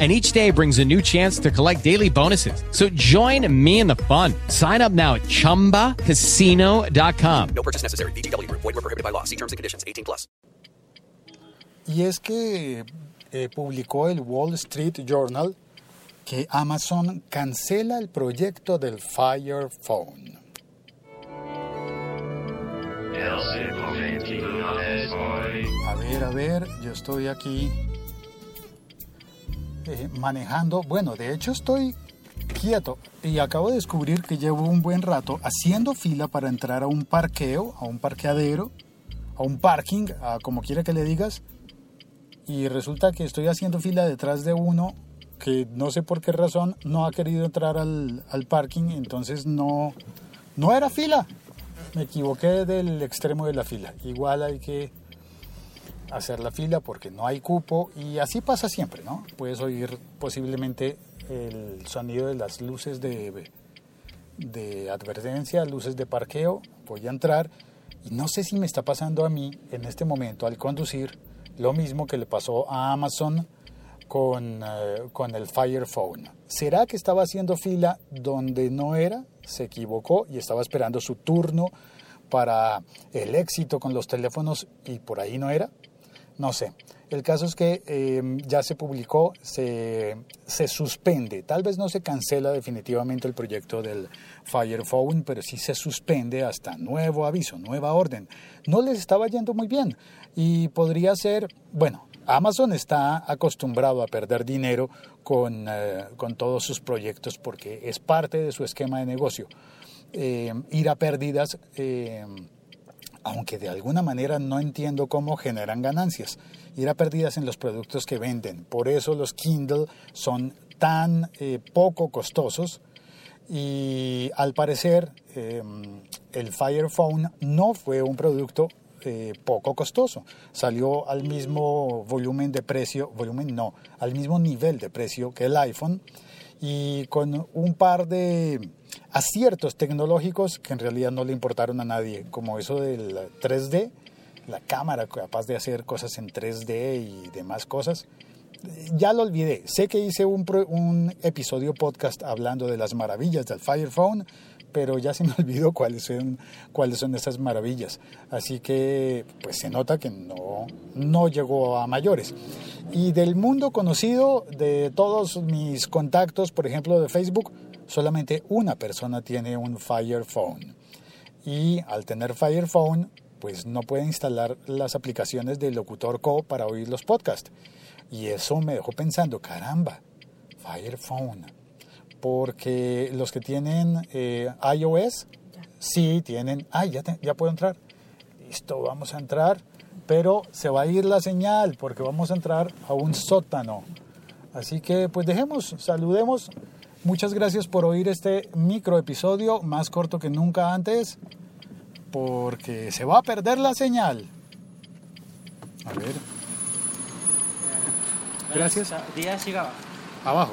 and each day brings a new chance to collect daily bonuses. So join me in the fun. Sign up now at ChumbaCasino.com. No purchase necessary. BGW. Void were prohibited by law. See terms and conditions. 18 plus. Y es que eh, publicó el Wall Street Journal que Amazon cancela el proyecto del Fire Phone. A ver, a ver, yo estoy aquí eh, manejando. Bueno, de hecho estoy quieto y acabo de descubrir que llevo un buen rato haciendo fila para entrar a un parqueo, a un parqueadero, a un parking, a como quiera que le digas. Y resulta que estoy haciendo fila detrás de uno que no sé por qué razón no ha querido entrar al, al parking, entonces no, no era fila. Me equivoqué del extremo de la fila. Igual hay que hacer la fila porque no hay cupo y así pasa siempre, ¿no? Puedes oír posiblemente el sonido de las luces de, de advertencia, luces de parqueo, voy a entrar y no sé si me está pasando a mí en este momento al conducir lo mismo que le pasó a Amazon con, eh, con el Fire Phone. ¿Será que estaba haciendo fila donde no era? Se equivocó y estaba esperando su turno para el éxito con los teléfonos y por ahí no era. No sé. El caso es que eh, ya se publicó, se, se, suspende. Tal vez no se cancela definitivamente el proyecto del Fire Phone, pero sí se suspende hasta nuevo aviso, nueva orden. No les estaba yendo muy bien y podría ser, bueno, Amazon está acostumbrado a perder dinero con, eh, con todos sus proyectos porque es parte de su esquema de negocio. Eh, ir a pérdidas aunque de alguna manera no entiendo cómo generan ganancias. Ir a pérdidas en los productos que venden. Por eso los Kindle son tan eh, poco costosos y al parecer em, el Fire Phone no fue un producto eh, poco costoso. Salió al mismo volumen de precio, volumen no, al mismo nivel de precio que el iPhone y con un par de aciertos tecnológicos que en realidad no le importaron a nadie, como eso del 3D, la cámara capaz de hacer cosas en 3D y demás cosas. Ya lo olvidé, sé que hice un, un episodio podcast hablando de las maravillas del Fire Phone, pero ya se me olvidó cuáles son, cuáles son esas maravillas. Así que pues se nota que no, no llegó a mayores. Y del mundo conocido, de todos mis contactos, por ejemplo de Facebook, solamente una persona tiene un Fire Phone. Y al tener Fire Phone, pues no puede instalar las aplicaciones de Locutor Co para oír los podcasts. Y eso me dejó pensando, caramba, Fire Phone porque los que tienen eh, iOS sí tienen, ay, ya, ya puedo entrar, listo, vamos a entrar, pero se va a ir la señal porque vamos a entrar a un sótano. Así que pues dejemos, saludemos. Muchas gracias por oír este micro episodio, más corto que nunca antes, porque se va a perder la señal. A ver. Gracias. Díaz llegaba. Abajo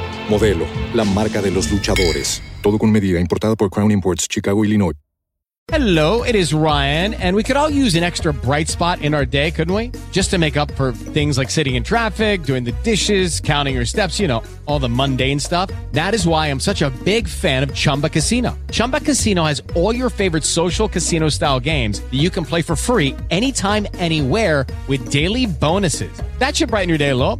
Modelo, la marca de los luchadores. Todo con medida, importada por Crown Imports, Chicago, Illinois. Hello, it is Ryan, and we could all use an extra bright spot in our day, couldn't we? Just to make up for things like sitting in traffic, doing the dishes, counting your steps, you know, all the mundane stuff. That is why I'm such a big fan of Chumba Casino. Chumba Casino has all your favorite social casino style games that you can play for free anytime, anywhere with daily bonuses. That should brighten your day a little.